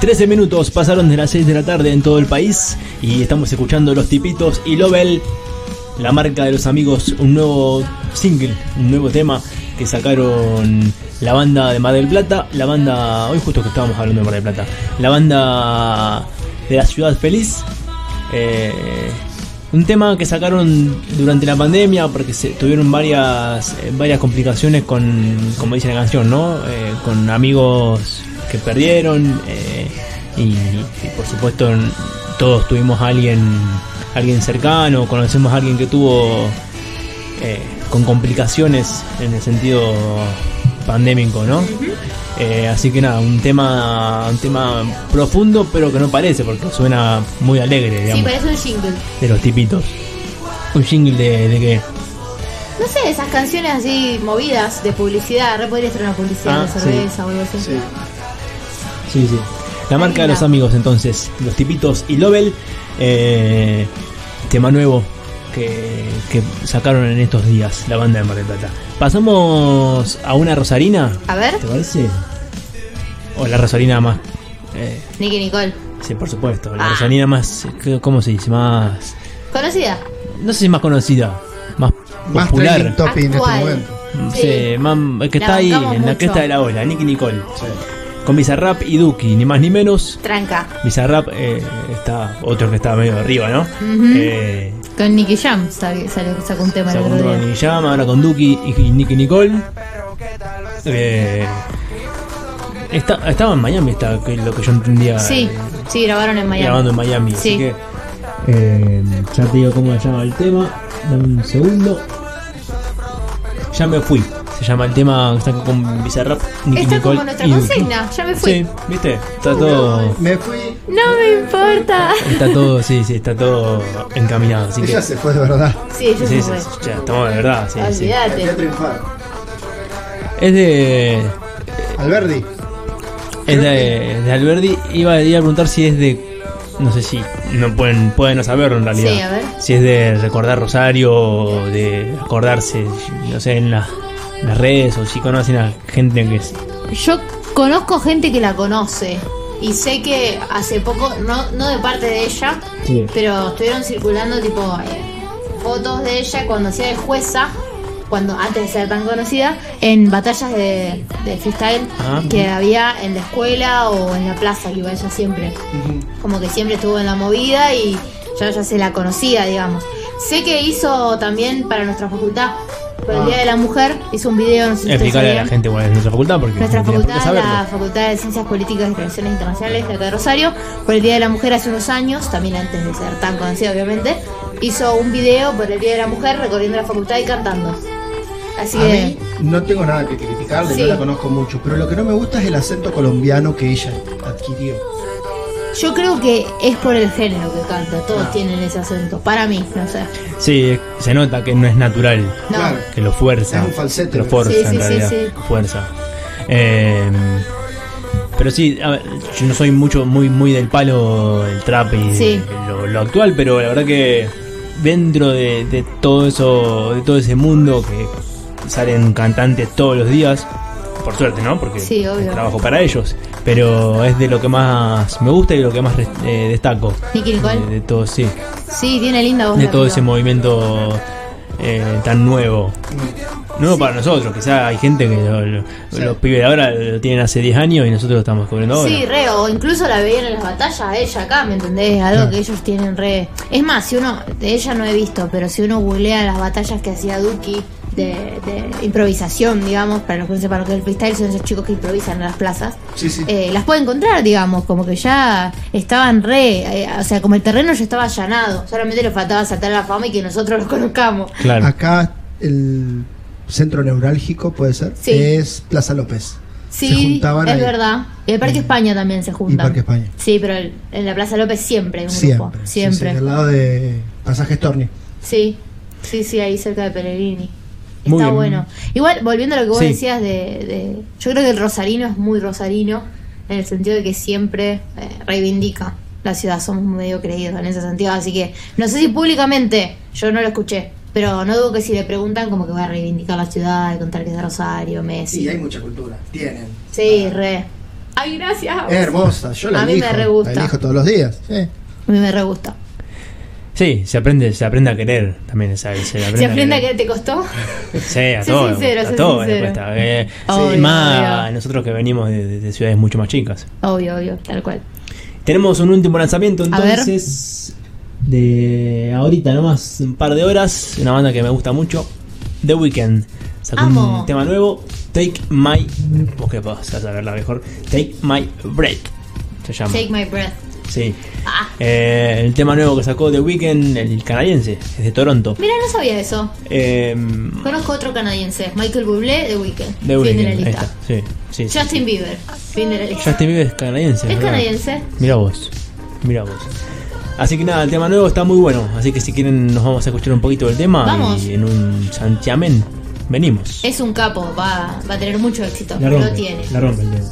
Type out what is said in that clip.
13 minutos pasaron de las 6 de la tarde en todo el país y estamos escuchando Los Tipitos y Lobel, la marca de los amigos, un nuevo single, un nuevo tema que sacaron la banda de Mar del Plata, la banda, hoy justo que estábamos hablando de Mar del Plata, la banda de la ciudad feliz. Eh, un tema que sacaron durante la pandemia porque se, tuvieron varias eh, varias complicaciones con, como dice la canción, ¿no? Eh, con amigos que perdieron y, y por supuesto todos tuvimos a alguien alguien cercano, conocemos a alguien que tuvo eh, con complicaciones en el sentido pandémico, ¿no? Eh, así que nada, un tema un tema profundo pero que no parece porque suena muy alegre, Sí, digamos, parece un jingle. de los tipitos. Un jingle de, de qué? No sé, esas canciones así movidas de publicidad. Re podría ser una publicidad Ah, de cerveza o algo así. Sí. Sí, sí. La marca de los amigos entonces, los tipitos y Lobel, eh, tema nuevo que, que sacaron en estos días la banda de Mar del Plata. Pasamos a una Rosarina, A ver, ¿te parece? O la Rosarina más... Eh, Nicky Nicole. sí, por supuesto, la Ah. Rosarina más... ¿Cómo se dice? Más... ¿Conocida? No sé si más conocida, más Más popular. topic en este momento. Sí, Sí. más- que La está ahí en la cresta de la ola, Nicky Nicole. Sí. Con Bizarrap y Duki, ni más ni menos. Tranca. Bizarrap eh, está otro que está medio arriba, ¿no? Eh, Con Nicky Jam sale, sale- sacó un tema el sacó con. Nicky Jam, ahora con Duki y, y Nicky Nicole. Eh, está, estaba en Miami, está, lo que yo entendía. Sí, eh, sí, grabaron en Miami. grabando en Miami. Sí. Así que eh, ya te digo cómo se llama el tema. Dame un segundo. Ya me fui. Se llama el tema que está con Bizarrap, Nicky Está Nicole como nuestra y consigna, ya me fui. Sí, viste, está todo. Me fui. No me importa. Está todo, sí, sí, está todo encaminado. Así que. Ella se fue de verdad. Sí, yo Sí, se sí, ya estamos de verdad, sí, sí. Quería Olvídate. triunfar. Es de. Alberdi. Es de, de Alberdi. Iba, iba a preguntar si es de. No sé si. No pueden, pueden no saberlo en realidad. Sí, a ver. Si es de recordar Rosario o de acordarse, no sé, en, la- las redes o si conocen a gente que es. Yo conozco gente que la conoce y sé que hace poco, no, no de parte de ella, Sí. pero estuvieron circulando tipo eh, fotos de ella cuando hacía de jueza, cuando antes de ser tan conocida, en batallas de, de freestyle Ah. que había en la escuela o en la plaza, que iba ella siempre. Como que siempre estuvo en la movida y yo ya se la conocía, digamos. Sé que hizo también para nuestra facultad, por el Ah. Día de la Mujer, hizo un video, no sé si Explicarle a la gente cuál es nuestra facultad porque Nuestra no facultad, la. Facultad de Ciencias Políticas y Relaciones Internacionales de acá de Rosario, por el Día de la Mujer hace unos años, también antes de ser tan conocida obviamente, hizo un video por el Día de la Mujer recorriendo la facultad y cantando. Así A que mí no tengo nada que criticarle, Sí. no la conozco mucho, pero lo que no me gusta es el acento colombiano que ella adquirió. Yo creo que es por el género que canta, todos Ah. tienen ese acento, para mí, no sé. Sí, se nota que no es natural. No. Que lo fuerza. Es un falsete, lo fuerza Sí, sí, en sí, realidad. sí. Fuerza. Eh, pero sí, a ver, yo no soy mucho, muy, muy del palo del trap y Sí. lo, lo actual, pero la verdad que dentro de, de todo eso, de todo ese mundo que salen cantantes todos los días, por suerte, ¿no? Porque Sí, trabajo para ellos. Pero es de lo que más me gusta y de lo que más eh, destaco. Nicky Nicole. De, de todo, sí. Sí, tiene linda voz. De todo ese movimiento eh, tan nuevo. Nuevo para nosotros, quizá hay gente que lo- lo- Sí. los pibes de ahora lo tienen hace 10 años y nosotros lo estamos descubriendo ahora. Sí, re, o incluso la veían en las batallas a ella acá, ¿me entendés? Algo que ellos tienen re. Es más, si uno, de ella no he visto, pero si uno googlea las batallas que hacía Duki de, de improvisación, digamos, para los que no sepan lo que es el freestyle, son esos chicos que improvisan en las plazas, Sí, sí. eh, las puede encontrar, digamos, como que ya estaban re. eh, o sea, como el terreno ya estaba allanado, solamente le faltaba saltar a la fama y que nosotros los conozcamos. Claro. Acá el centro neurálgico puede ser Sí. es Plaza López. Sí, juntaban es ahí. verdad. Y el Parque Y- España también se juntan. Parque España. Sí, pero el- en la Plaza López siempre hay un Siempre. grupo. sí, Siempre. sí, al lado de Pasaje Storni. Sí, sí, sí, ahí cerca de Pellegrini. Muy Está bien. bueno. Igual, volviendo a lo que vos Sí. decías de, de- Yo creo que el rosarino es muy rosarino, en el sentido de que siempre eh, reivindica la ciudad. Somos medio creídos en ese sentido. Así que, no sé si públicamente, yo no lo escuché, pero no dudo que si le preguntan, como que va a reivindicar la ciudad, de contar que es de Rosario, Messi. Sí, hay mucha cultura. Tienen. Sí, re. Ay, gracias. Es hermosa, yo la A mí me elijo. re gusta. La elijo todos los días. sí. A mí me re gusta. Sí, se aprende, se aprende a querer también, ¿sabes? Se aprende, ¿Se aprende a que te costó? Sí, a todo. sincero, a todo sincero. cuesta. eh, Obvio, más obvio. nosotros que venimos de, de- de ciudades mucho más chicas. Obvio, obvio, tal cual. Tenemos un último lanzamiento A entonces. De ahorita nomás, un par de horas. Una banda que me gusta mucho. The Weeknd. Sacó Amo. un tema nuevo. Take My. Vos que vas a saberla mejor. Take My Break. Se llama. Take my breath. Sí. Ah, Eh, el tema nuevo que sacó The Weeknd, el canadiense, es de Toronto. mira, no sabía eso. Eh, Conozco otro canadiense, Michael Bublé de Weekend. The fin Weeknd, de la lista. Sí, sí. Justin Bieber, fin de la lista. Justin Bieber es canadiense. ¿Es ¿verdad? canadiense? Mira vos, mira vos. Así que nada, el tema nuevo está muy bueno. Así que si quieren, nos vamos a escuchar un poquito del tema. Vamos. Y en un santiamén, venimos. Es un capo, va, va a tener mucho éxito. La Lo rompe, tiene. la rompe el tema.